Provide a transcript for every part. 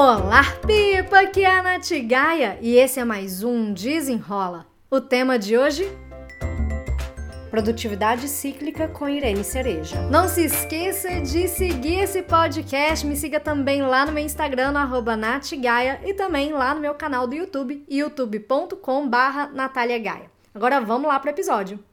Olá, Pipa! Aqui é a Nath Gaia e esse é mais um Desenrola. O tema de hoje? Produtividade cíclica com Irene Cereja. Não se esqueça de seguir esse podcast. Me siga também lá no meu Instagram, no natgaia, e também lá no meu canal do YouTube, youtube.com.br Natália Gaia. Agora vamos lá para o episódio.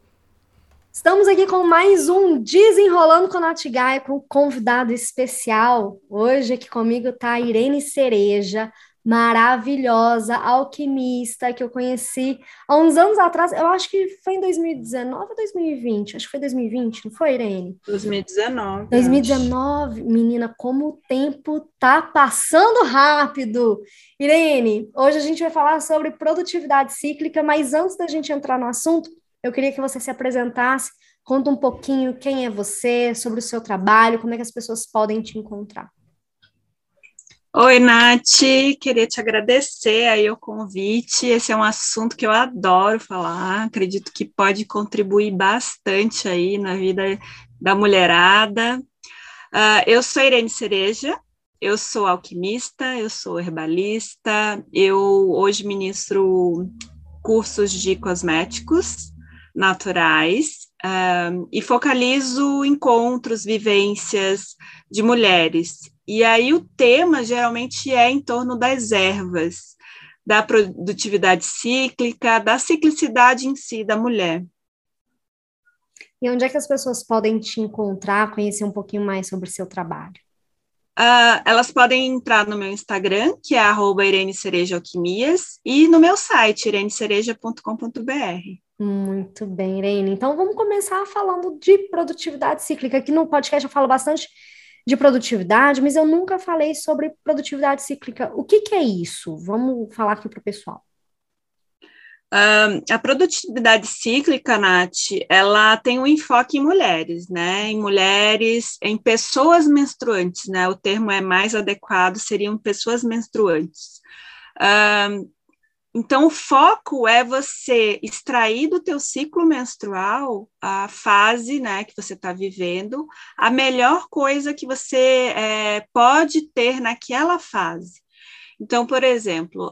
Estamos aqui com mais um Desenrolando com a Natigai, com um convidado especial. Hoje aqui comigo está a Irene Cereja, maravilhosa, alquimista, que eu conheci há uns anos atrás. Eu acho que foi em 2019 ou 2020? Acho que foi 2020, não foi, Irene? 2019. 2019. Acho. Menina, como o tempo tá passando rápido. Irene, hoje a gente vai falar sobre produtividade cíclica, mas antes da gente entrar no assunto, eu queria que você se apresentasse, conta um pouquinho quem é você, sobre o seu trabalho, como é que as pessoas podem te encontrar. Oi, Nath, queria te agradecer aí o convite. Esse é um assunto que eu adoro falar, acredito que pode contribuir bastante aí na vida da mulherada. Uh, eu sou Irene Cereja, eu sou alquimista, eu sou herbalista, eu hoje ministro cursos de cosméticos naturais um, e focalizo encontros, vivências de mulheres. E aí o tema geralmente é em torno das ervas, da produtividade cíclica, da ciclicidade em si da mulher. E onde é que as pessoas podem te encontrar, conhecer um pouquinho mais sobre o seu trabalho? Uh, elas podem entrar no meu Instagram, que é arroba Irene Cereja Alquimias, e no meu site, irenecereja.com.br. Muito bem, Irene. Então vamos começar falando de produtividade cíclica. Aqui no podcast eu falo bastante de produtividade, mas eu nunca falei sobre produtividade cíclica. O que, que é isso? Vamos falar aqui para o pessoal. Uh, a produtividade cíclica, Nath, ela tem um enfoque em mulheres, né? Em mulheres, em pessoas menstruantes, né? O termo é mais adequado, seriam pessoas menstruantes. Uh, então, o foco é você extrair do teu ciclo menstrual a fase né, que você está vivendo, a melhor coisa que você é, pode ter naquela fase. Então, por exemplo,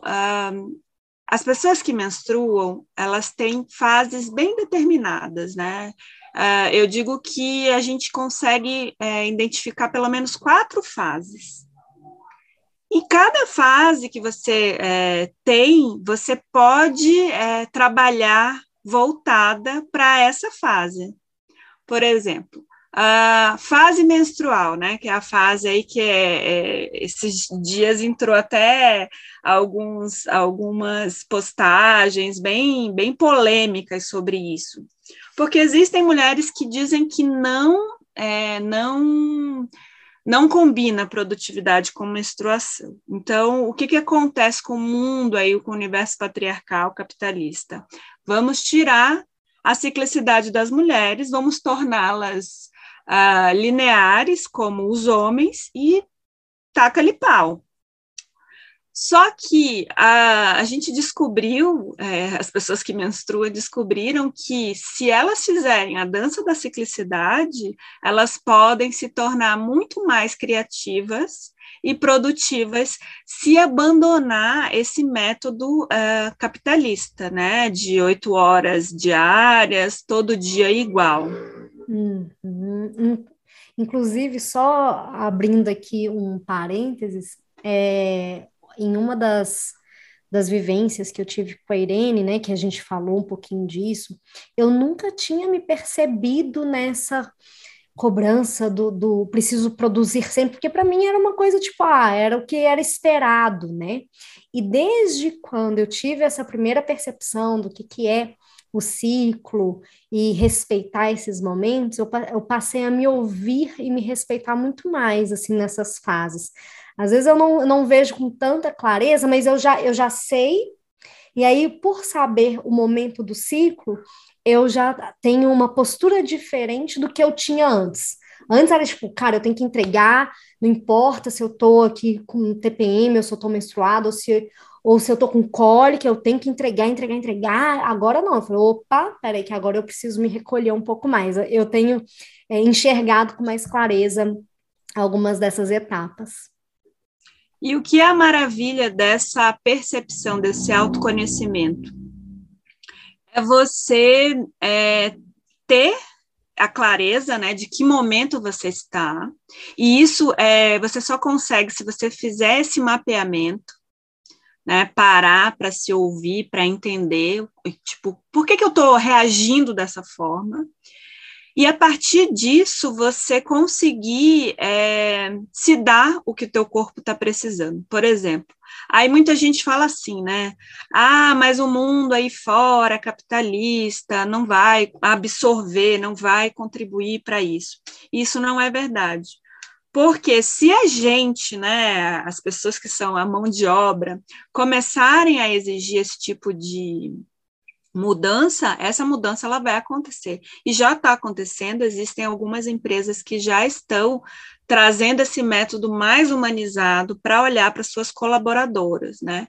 um, as pessoas que menstruam, elas têm fases bem determinadas, né? Uh, eu digo que a gente consegue é, identificar pelo menos quatro fases. E cada fase que você é, tem, você pode é, trabalhar voltada para essa fase. Por exemplo, a fase menstrual, né, que é a fase aí que é, é, esses dias entrou até alguns, algumas postagens bem, bem polêmicas sobre isso, porque existem mulheres que dizem que não, é, não não combina produtividade com menstruação. Então, o que, que acontece com o mundo aí, com o universo patriarcal capitalista? Vamos tirar a ciclicidade das mulheres, vamos torná-las uh, lineares como os homens e taca-lhe pau. Só que a, a gente descobriu, é, as pessoas que menstruam descobriram que se elas fizerem a dança da ciclicidade, elas podem se tornar muito mais criativas e produtivas se abandonar esse método uh, capitalista, né? De oito horas diárias, todo dia igual. Uhum. Inclusive, só abrindo aqui um parênteses, é, em uma das, das vivências que eu tive com a Irene, né, que a gente falou um pouquinho disso, eu nunca tinha me percebido nessa cobrança do, do preciso produzir sempre, porque para mim era uma coisa tipo, ah, era o que era esperado, né? E desde quando eu tive essa primeira percepção do que, que é o ciclo e respeitar esses momentos, eu, eu passei a me ouvir e me respeitar muito mais, assim, nessas fases. Às vezes eu não, não vejo com tanta clareza, mas eu já, eu já sei, e aí, por saber o momento do ciclo, eu já tenho uma postura diferente do que eu tinha antes. Antes era tipo, cara, eu tenho que entregar, não importa se eu tô aqui com TPM, ou se eu tô menstruada, ou se, ou se eu tô com cólica, eu tenho que entregar, entregar, entregar. Agora não, eu falei, opa, peraí, que agora eu preciso me recolher um pouco mais. Eu tenho é, enxergado com mais clareza algumas dessas etapas. E o que é a maravilha dessa percepção, desse autoconhecimento? É você é, ter a clareza, né, de que momento você está. E isso é, você só consegue se você fizer esse mapeamento, né, parar para se ouvir, para entender, tipo, por que, que eu estou reagindo dessa forma? E a partir disso, você conseguir é, se dar o que o teu corpo está precisando. Por exemplo, aí muita gente fala assim, né? Ah, mas o mundo aí fora, capitalista, não vai absorver, não vai contribuir para isso. Isso não é verdade. Porque se a gente, né, as pessoas que são a mão de obra, começarem a exigir esse tipo de, mudança, essa mudança ela vai acontecer. E já está acontecendo, existem algumas empresas que já estão trazendo esse método mais humanizado para olhar para suas colaboradoras, né?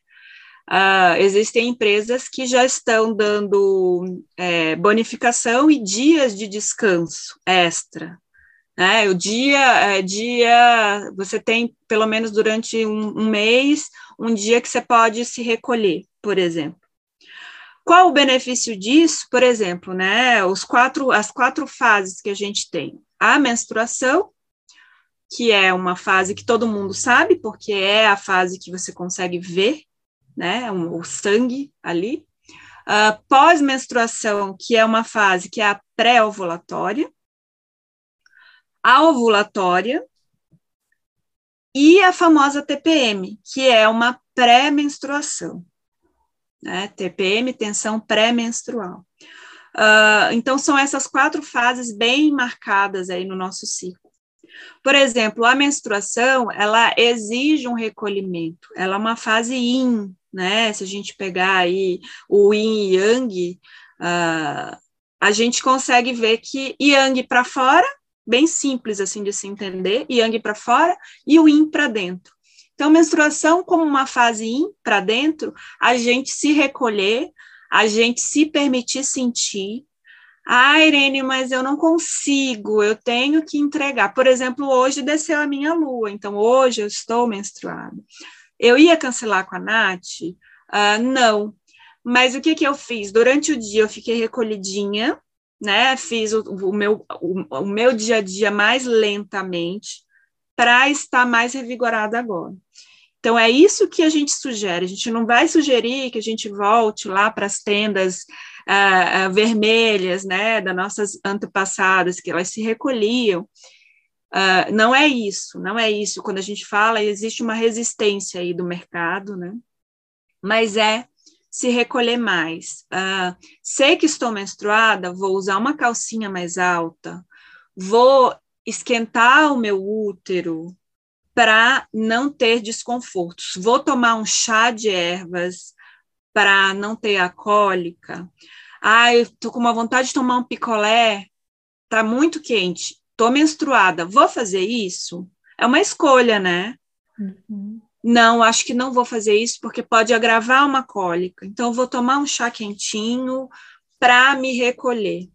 Uh, existem empresas que já estão dando é, bonificação e dias de descanso extra. Né? O dia, é, dia, você tem pelo menos durante um, um mês, um dia que você pode se recolher, por exemplo. Qual o benefício disso? Por exemplo, né, os quatro, as quatro fases que a gente tem. A menstruação, que é uma fase que todo mundo sabe, porque é a fase que você consegue ver, né, o sangue ali. Uh, Pós-menstruação, que é uma fase que é a pré-ovulatória. A ovulatória, e a famosa TPM, que é uma pré-menstruação né? TPM, tensão pré-menstrual. Uh, então, são essas quatro fases bem marcadas aí no nosso ciclo. Por exemplo, a menstruação, ela exige um recolhimento, ela é uma fase yin, né? Se a gente pegar aí o yin e yang, uh, a gente consegue ver que yang para fora, bem simples assim de se entender, yang para fora e o yin para dentro. Então, menstruação como uma fase in para dentro, a gente se recolher, a gente se permitir sentir. Ah, Irene, mas eu não consigo, eu tenho que entregar. Por exemplo, hoje desceu a minha lua, então hoje eu estou menstruada. Eu ia cancelar com a Nath? Uh, não. Mas o que, que eu fiz? Durante o dia eu fiquei recolhidinha, né? Fiz o, o meu, o, o meu dia a dia mais lentamente para estar mais revigorada agora. Então, é isso que a gente sugere. A gente não vai sugerir que a gente volte lá para as tendas uh, uh, vermelhas, né, das nossas antepassadas, que elas se recolhiam. Uh, não é isso, não é isso. Quando a gente fala, existe uma resistência aí do mercado, né? Mas é se recolher mais. Sei que estou menstruada, vou usar uma calcinha mais alta, vou esquentar o meu útero para não ter desconfortos. Vou tomar um chá de ervas para não ter a cólica. Ah, eu tô com uma vontade de tomar um picolé, tá muito quente, tô menstruada, vou fazer isso? É uma escolha, né? Uhum. Não, acho que não vou fazer isso porque pode agravar uma cólica. Então, vou tomar um chá quentinho para me recolher.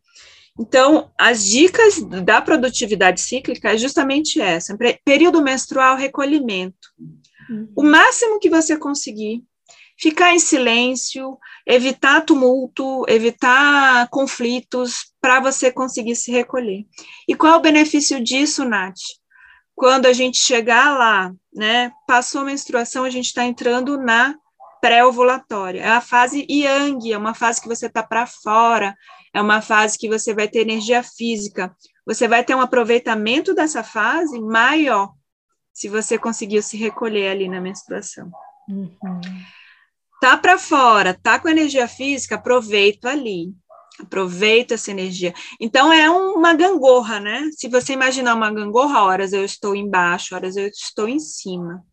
Então, as dicas da produtividade cíclica é justamente essa: período menstrual, recolhimento. Uhum. O máximo que você conseguir, ficar em silêncio, evitar tumulto, evitar conflitos, para você conseguir se recolher. E qual é o benefício disso, Nath? Quando a gente chegar lá, né, passou a menstruação, a gente está entrando na pré-ovulatória. É a fase yang, é uma fase que você está para fora, é uma fase que você vai ter energia física. Você vai ter um aproveitamento dessa fase maior se você conseguiu se recolher ali na menstruação. Uhum. Tá para fora, tá com energia física, aproveita ali. Aproveita essa energia. Então é uma gangorra, né? Se você imaginar uma gangorra, horas eu estou embaixo, horas eu estou em cima.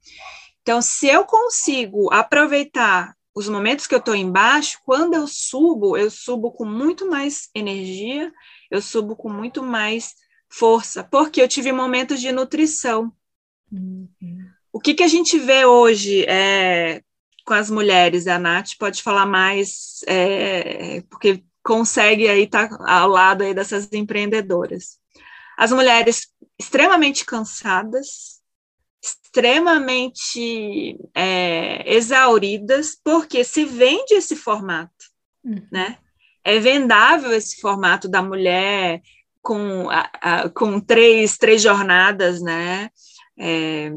Então, se eu consigo aproveitar os momentos que eu estou embaixo, quando eu subo, eu subo com muito mais energia, eu subo com muito mais força, porque eu tive momentos de nutrição. Uhum. O que, que a gente vê hoje é, com as mulheres? A Nath pode falar mais, é, porque consegue aí estar tá ao lado aí dessas empreendedoras. As mulheres extremamente cansadas, extremamente é, exauridas, porque se vende esse formato, uhum. né? É vendável esse formato da mulher com, a, a, com três, três jornadas, né? É,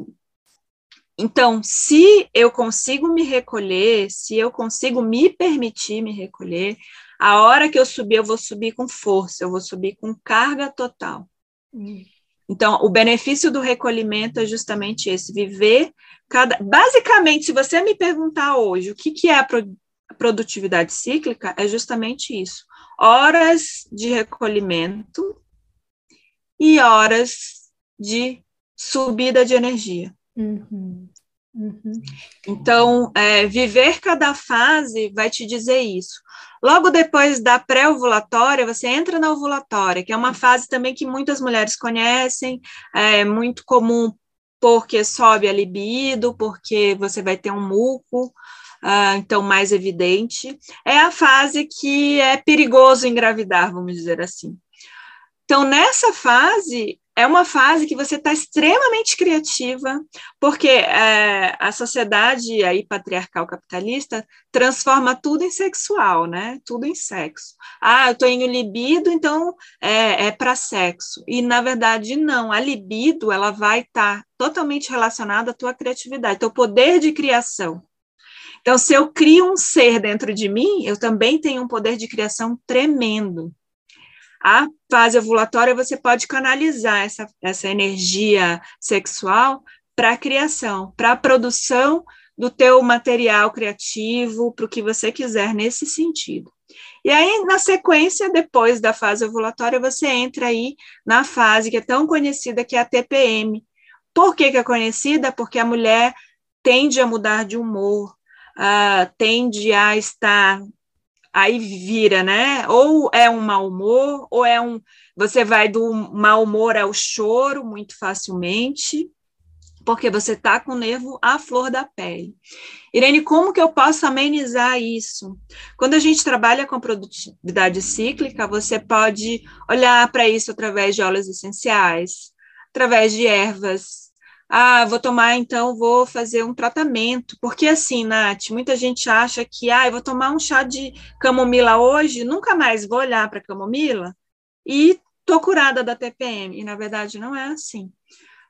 então, se eu consigo me recolher, se eu consigo me permitir me recolher, a hora que eu subir, eu vou subir com força, eu vou subir com carga total. Hum. Então, o benefício do recolhimento é justamente esse: viver cada. Basicamente, se você me perguntar hoje o que, que é a, pro... a produtividade cíclica, é justamente isso: horas de recolhimento e horas de subida de energia. Uhum. Uhum. Então, é, viver cada fase vai te dizer isso. Logo depois da pré-ovulatória, você entra na ovulatória, que é uma fase também que muitas mulheres conhecem, é muito comum porque sobe a libido, porque você vai ter um muco, uh, então mais evidente. É a fase que é perigoso engravidar, vamos dizer assim. Então, nessa fase, é uma fase que você está extremamente criativa, porque é, a sociedade aí patriarcal capitalista transforma tudo em sexual, né? Tudo em sexo. Ah, eu em libido, então é, é para sexo. E na verdade não. A libido ela vai estar tá totalmente relacionada à tua criatividade, teu poder de criação. Então, se eu crio um ser dentro de mim, eu também tenho um poder de criação tremendo. A fase ovulatória, você pode canalizar essa, essa energia sexual para a criação, para a produção do teu material criativo, para o que você quiser nesse sentido. E aí, na sequência, depois da fase ovulatória, você entra aí na fase que é tão conhecida, que é a TPM. Por que, que é conhecida? Porque a mulher tende a mudar de humor, uh, tende a estar aí vira, né? Ou é um mau humor, ou é um. Você vai do mau humor ao choro muito facilmente, porque você está com o nervo à flor da pele. Irene, como que eu posso amenizar isso? Quando a gente trabalha com produtividade cíclica, você pode olhar para isso através de óleos essenciais, através de ervas ah, vou tomar, então vou fazer um tratamento. Porque assim, Nath, muita gente acha que, ah, eu vou tomar um chá de camomila hoje, nunca mais vou olhar para camomila e tô curada da TPM. E na verdade não é assim.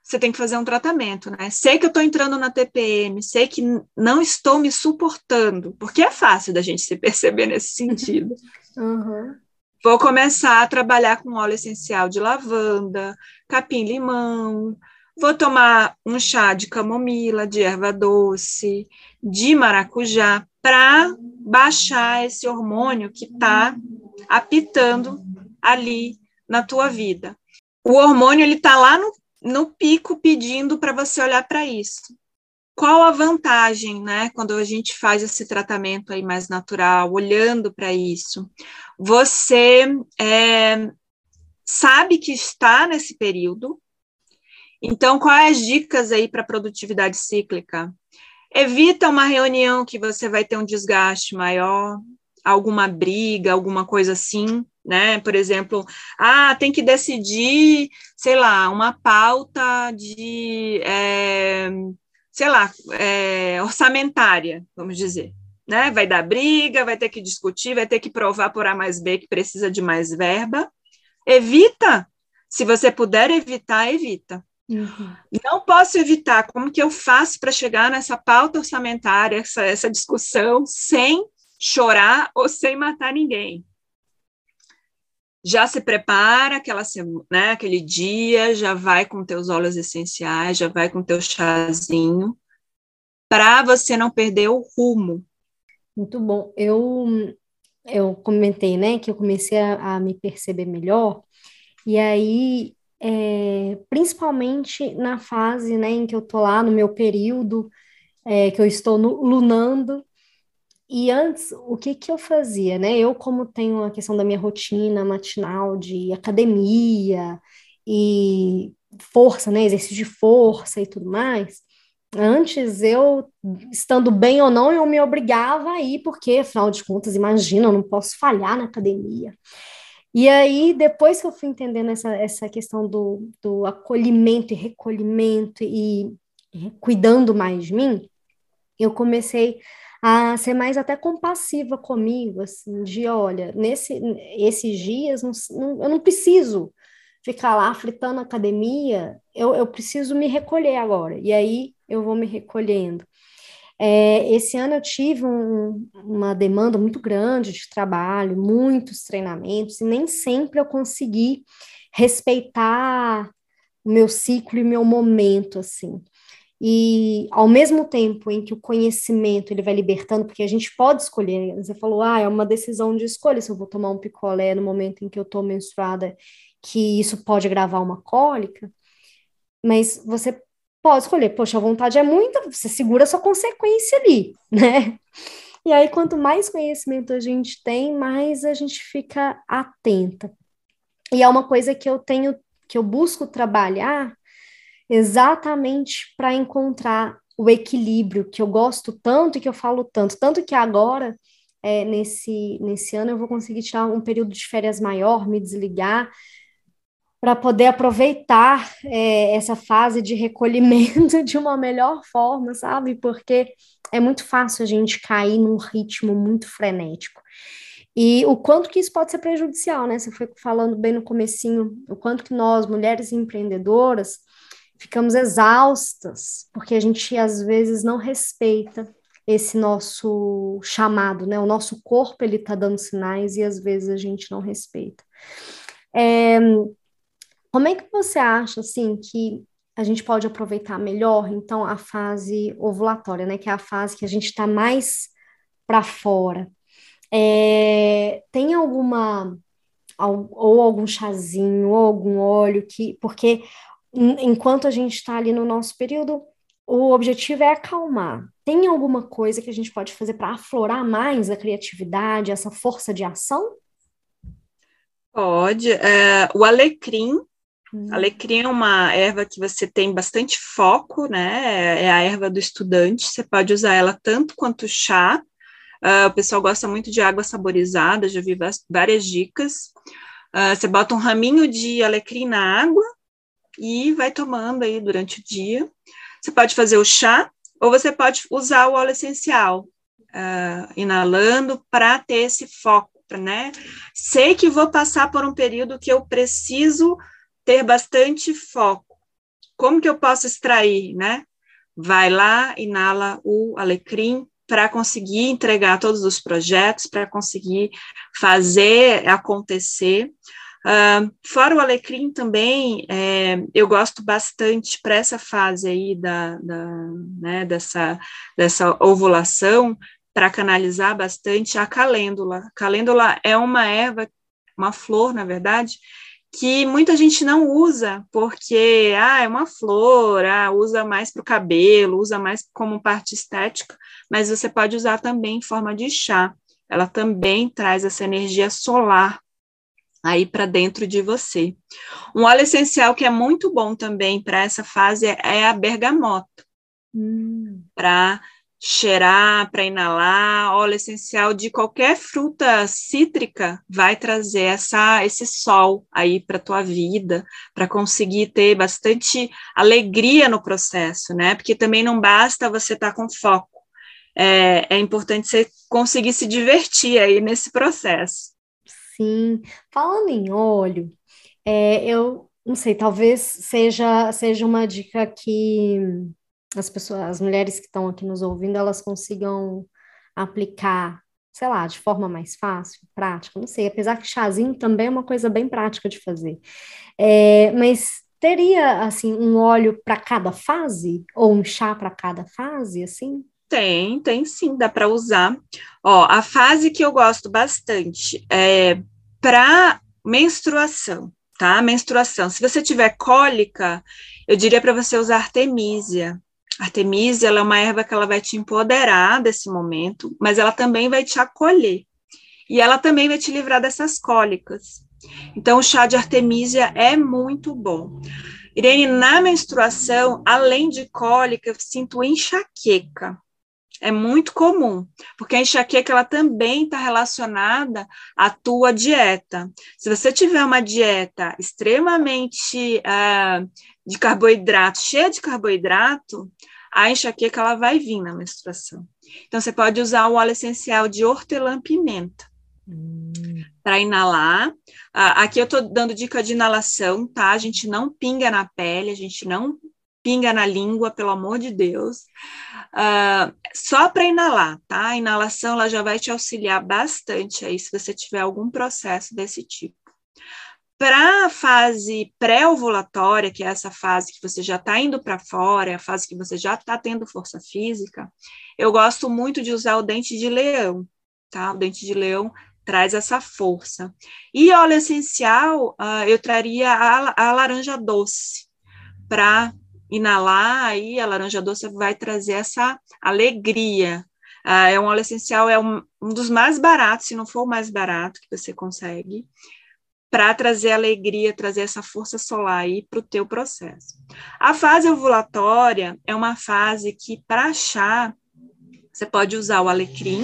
Você tem que fazer um tratamento, né? Sei que eu estou entrando na TPM, sei que não estou me suportando, porque é fácil da gente se perceber nesse sentido. Uhum. Vou começar a trabalhar com óleo essencial de lavanda, capim-limão, Vou tomar um chá de camomila, de erva doce, de maracujá, para baixar esse hormônio que está apitando ali na tua vida. O hormônio ele está lá no, no pico pedindo para você olhar para isso. Qual a vantagem, né, quando a gente faz esse tratamento aí mais natural, olhando para isso? Você é, sabe que está nesse período, então, quais as dicas aí para produtividade cíclica? Evita uma reunião que você vai ter um desgaste maior, alguma briga, alguma coisa assim, né? Por exemplo, ah, tem que decidir, sei lá, uma pauta de, é, sei lá, é, orçamentária, vamos dizer. Né? Vai dar briga, vai ter que discutir, vai ter que provar por A mais B que precisa de mais verba. Evita. Se você puder evitar, evita. Uhum. Não posso evitar. Como que eu faço para chegar nessa pauta orçamentária, essa, essa discussão, sem chorar ou sem matar ninguém? Já se prepara aquela né, aquele dia, já vai com teus óleos essenciais, já vai com teu chazinho, para você não perder o rumo. Muito bom. Eu eu comentei, né, que eu comecei a, a me perceber melhor, e aí é, principalmente na fase, né, em que eu tô lá no meu período, é, que eu estou no, lunando. E antes, o que que eu fazia, né? Eu, como tenho a questão da minha rotina matinal de academia e força, né, exercício de força e tudo mais, antes eu, estando bem ou não, eu me obrigava a ir, porque, afinal de contas, imagina, eu não posso falhar na academia. E aí, depois que eu fui entendendo essa, essa questão do, do acolhimento e recolhimento e cuidando mais de mim, eu comecei a ser mais até compassiva comigo, assim, de olha, nesse, esses dias não, não, eu não preciso ficar lá fritando academia, eu, eu preciso me recolher agora. E aí eu vou me recolhendo. É, esse ano eu tive um, uma demanda muito grande de trabalho, muitos treinamentos, e nem sempre eu consegui respeitar o meu ciclo e meu momento, assim. E ao mesmo tempo em que o conhecimento ele vai libertando, porque a gente pode escolher, você falou, ah, é uma decisão de escolha se eu vou tomar um picolé no momento em que eu estou menstruada, que isso pode agravar uma cólica, mas você pode escolher, poxa, a vontade é muita, você segura a sua consequência ali, né? E aí, quanto mais conhecimento a gente tem, mais a gente fica atenta. E é uma coisa que eu tenho, que eu busco trabalhar exatamente para encontrar o equilíbrio que eu gosto tanto e que eu falo tanto. Tanto que agora, é, nesse, nesse ano, eu vou conseguir tirar um período de férias maior, me desligar, para poder aproveitar é, essa fase de recolhimento de uma melhor forma, sabe? Porque é muito fácil a gente cair num ritmo muito frenético. E o quanto que isso pode ser prejudicial, né? Você foi falando bem no comecinho, o quanto que nós, mulheres empreendedoras, ficamos exaustas, porque a gente às vezes não respeita esse nosso chamado, né? O nosso corpo ele está dando sinais e às vezes a gente não respeita. É, como é que você acha assim que a gente pode aproveitar melhor então a fase ovulatória, né? Que é a fase que a gente está mais para fora. É, tem alguma ou algum chazinho, ou algum óleo que, porque enquanto a gente está ali no nosso período, o objetivo é acalmar. Tem alguma coisa que a gente pode fazer para aflorar mais a criatividade, essa força de ação? Pode. É, o alecrim. Hum. Alecrim é uma erva que você tem bastante foco, né? É a erva do estudante. Você pode usar ela tanto quanto chá. Uh, o pessoal gosta muito de água saborizada, já vi várias dicas. Uh, você bota um raminho de alecrim na água, e vai tomando aí durante o dia. Você pode fazer o chá ou você pode usar o óleo essencial, uh, inalando para ter esse foco, né? Sei que vou passar por um período que eu preciso ter bastante foco. Como que eu posso extrair, né? Vai lá, inala o alecrim para conseguir entregar todos os projetos, para conseguir fazer acontecer. Uh, fora o alecrim também, é, eu gosto bastante para essa fase aí da, da né, dessa, dessa ovulação, para canalizar bastante a calêndula. A calêndula é uma erva, uma flor, na verdade, que muita gente não usa, porque ah, é uma flor, ah, usa mais para o cabelo, usa mais como parte estética, mas você pode usar também em forma de chá. Ela também traz essa energia solar aí para dentro de você. Um óleo essencial que é muito bom também para essa fase é a bergamota. Hum. Para cheirar, para inalar, óleo essencial de qualquer fruta cítrica vai trazer essa esse sol aí para tua vida, para conseguir ter bastante alegria no processo, né? Porque também não basta você estar tá com foco. É, é importante você conseguir se divertir aí nesse processo. Sim, falando em óleo, é, eu não sei, talvez seja, seja uma dica que as pessoas, as mulheres que estão aqui nos ouvindo, elas consigam aplicar, sei lá, de forma mais fácil, prática, não sei, apesar que chazinho também é uma coisa bem prática de fazer. É, mas teria, assim, um óleo para cada fase? Ou um chá para cada fase, assim? Tem, tem sim, dá para usar. Ó, a fase que eu gosto bastante é para menstruação, tá? Menstruação. Se você tiver cólica, eu diria para você usar artemisia. Artemisia, ela é uma erva que ela vai te empoderar desse momento, mas ela também vai te acolher. E ela também vai te livrar dessas cólicas. Então, o chá de artemisia é muito bom. Irene, na menstruação, além de cólica, eu sinto enxaqueca é muito comum, porque a enxaqueca ela também está relacionada à tua dieta. Se você tiver uma dieta extremamente uh, de carboidrato, cheia de carboidrato, a enxaqueca ela vai vir na menstruação. Então, você pode usar o óleo essencial de hortelã-pimenta hum. para inalar. Ah, aqui eu estou dando dica de inalação, tá? A gente não pinga na pele, a gente não pinga na língua, pelo amor de Deus. Uh, só para inalar, tá? A inalação ela já vai te auxiliar bastante aí se você tiver algum processo desse tipo. Para a fase pré-ovulatória, que é essa fase que você já está indo para fora, é a fase que você já está tendo força física, eu gosto muito de usar o dente de leão, tá? O dente de leão traz essa força. E óleo essencial, uh, eu traria a, a laranja doce para inalar, aí a laranja doce vai trazer essa alegria. Uh, é um óleo essencial, é um, um dos mais baratos, se não for o mais barato que você consegue para trazer alegria, trazer essa força solar aí para o teu processo. A fase ovulatória é uma fase que, para achar, você pode usar o alecrim,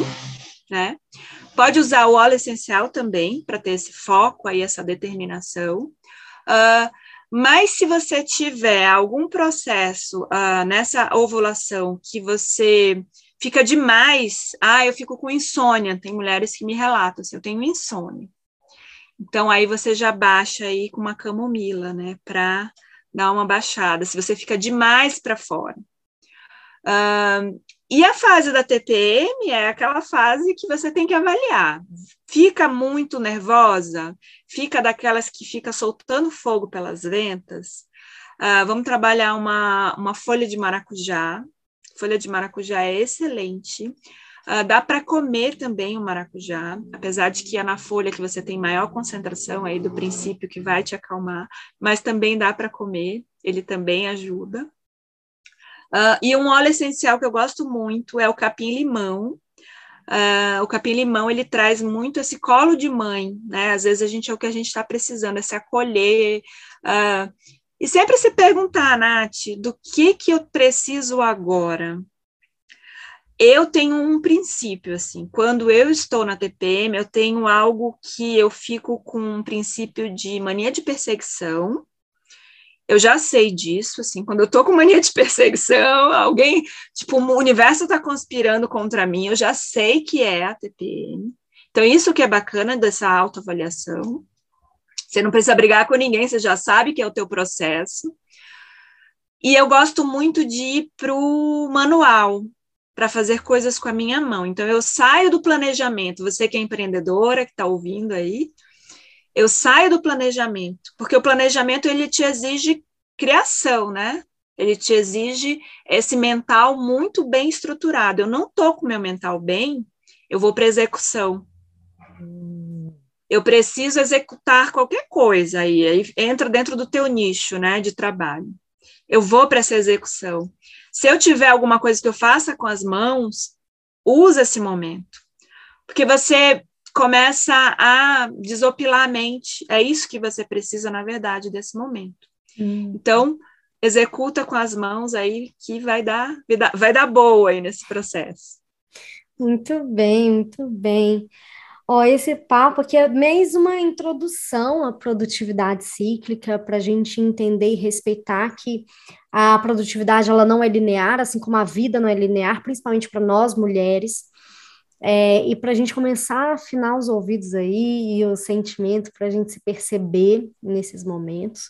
né? Pode usar o óleo essencial também, para ter esse foco aí, essa determinação. Uh, mas se você tiver algum processo uh, nessa ovulação que você fica demais, ah, eu fico com insônia, tem mulheres que me relatam assim, eu tenho insônia. Então, aí você já baixa aí com uma camomila, né, para dar uma baixada, se você fica demais para fora. E a fase da TPM é aquela fase que você tem que avaliar. Fica muito nervosa? Fica daquelas que fica soltando fogo pelas ventas? Uh, vamos trabalhar uma, uma folha de maracujá. Folha de maracujá é excelente. Uh, dá para comer também o maracujá, apesar de que é na folha que você tem maior concentração aí do princípio que vai te acalmar, mas também dá para comer, ele também ajuda. Uh, e um óleo essencial que eu gosto muito é o capim-limão. Uh, o capim-limão ele traz muito esse colo de mãe, né? Às vezes a gente é o que a gente está precisando, é se acolher. e sempre se perguntar, Nath, do que que eu preciso agora? Eu tenho um princípio, assim, quando eu estou na TPM, eu tenho algo que eu fico com um princípio de mania de perseguição. Eu já sei disso, assim, quando eu tô com mania de perseguição, alguém, tipo, o universo está conspirando contra mim, eu já sei que é a TPM. Então, isso que é bacana dessa autoavaliação. Você não precisa brigar com ninguém, você já sabe que é o teu processo. E eu gosto muito de ir para o manual, para fazer coisas com a minha mão. Então, eu saio do planejamento. Você que é empreendedora, que está ouvindo aí, eu saio do planejamento, porque o planejamento ele te exige criação, né? Ele te exige esse mental muito bem estruturado. Eu não estou com meu mental bem, eu vou para execução. Eu preciso executar qualquer coisa aí, aí entra dentro do teu nicho, né, de trabalho. Eu vou para essa execução. Se eu tiver alguma coisa que eu faça com as mãos, usa esse momento. Porque você começa a desopilar a mente. É isso que você precisa, na verdade, desse momento. Hum. Então, executa com as mãos aí que vai dar, vai dar boa aí nesse processo. Muito bem, muito bem. Ó, esse papo aqui é mesmo uma introdução à produtividade cíclica para a gente entender e respeitar que a produtividade ela não é linear, assim como a vida não é linear, principalmente para nós mulheres. É, e para a gente começar a afinar os ouvidos aí e o sentimento para a gente se perceber nesses momentos.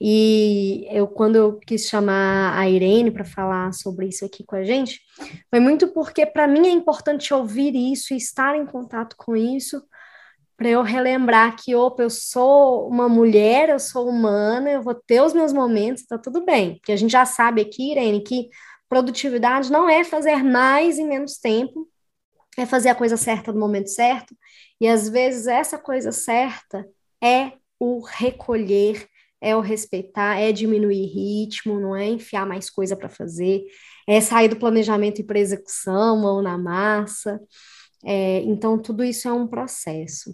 E eu, quando eu quis chamar a Irene para falar sobre isso aqui com a gente, foi muito porque para mim é importante ouvir isso e estar em contato com isso, para eu relembrar que, opa, eu sou uma mulher, eu sou humana, eu vou ter os meus momentos, tá tudo bem. Porque a gente já sabe aqui, Irene, que produtividade não é fazer mais em menos tempo, é fazer a coisa certa no momento certo, e às vezes essa coisa certa é o recolher, é o respeitar, é diminuir ritmo, não é enfiar mais coisa para fazer, é sair do planejamento e para execução, mão na massa. É, então, tudo isso é um processo.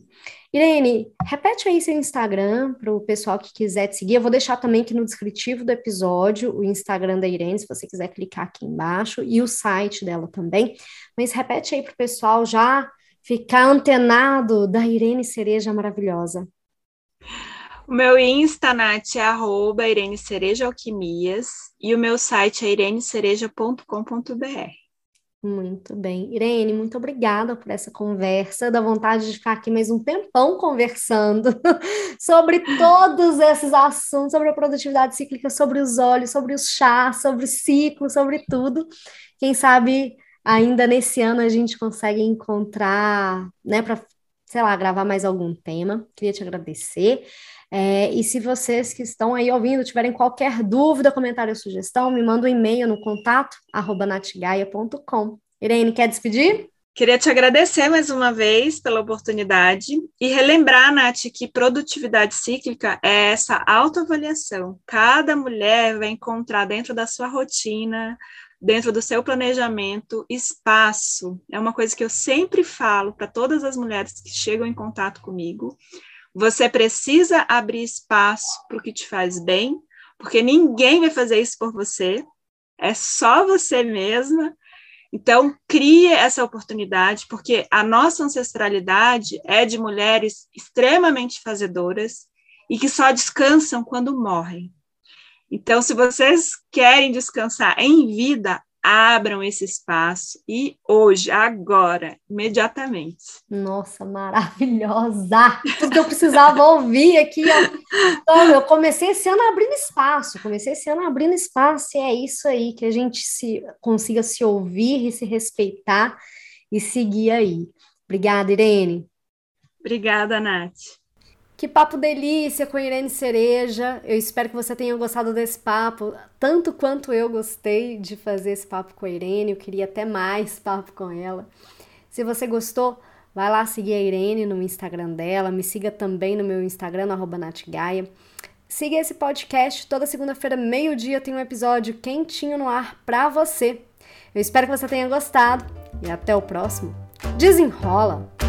Irene, repete aí seu Instagram para o pessoal que quiser te seguir. Eu vou deixar também aqui no descritivo do episódio o Instagram da Irene, se você quiser clicar aqui embaixo, e o site dela também. Mas repete aí para o pessoal já ficar antenado da Irene Cereja maravilhosa. O meu Insta, Nath, é arroba Irene Cereja Alquimias e o meu site é irenecereja.com.br. Muito bem. Irene, muito obrigada por essa conversa. Dá vontade de ficar aqui mais um tempão conversando sobre todos esses assuntos, sobre a produtividade cíclica, sobre os olhos, sobre os chás, sobre ciclo, sobre tudo. Quem sabe ainda nesse ano a gente consegue encontrar, né, para, sei lá, gravar mais algum tema. Queria te agradecer. É, e se vocês que estão aí ouvindo tiverem qualquer dúvida, comentário ou sugestão, me manda um e-mail no contato natigaia.com. Irene, quer despedir? Queria te agradecer mais uma vez pela oportunidade e relembrar, Nath, que produtividade cíclica é essa autoavaliação. Cada mulher vai encontrar dentro da sua rotina, dentro do seu planejamento, espaço. É uma coisa que eu sempre falo para todas as mulheres que chegam em contato comigo. Você precisa abrir espaço para o que te faz bem, porque ninguém vai fazer isso por você, é só você mesma. Então, crie essa oportunidade, porque a nossa ancestralidade é de mulheres extremamente fazedoras e que só descansam quando morrem. Então, se vocês querem descansar em vida, abram esse espaço e hoje, agora, imediatamente. Nossa, maravilhosa! Tudo que eu precisava ouvir aqui. Ó. Então, eu comecei esse ano abrindo espaço, comecei esse ano abrindo espaço, e é isso aí, que a gente se consiga se ouvir e se respeitar e seguir aí. Obrigada, Irene. Obrigada, Nath. Que papo delícia com Irene Cereja. Eu espero que você tenha gostado desse papo, tanto quanto eu gostei de fazer esse papo com a Irene. Eu queria até mais papo com ela. Se você gostou, vai lá seguir a Irene no Instagram dela. Me siga também no meu Instagram, no Natgaia. Siga esse podcast. Toda segunda-feira, meio-dia, tem um episódio quentinho no ar pra você. Eu espero que você tenha gostado e até o próximo. Desenrola!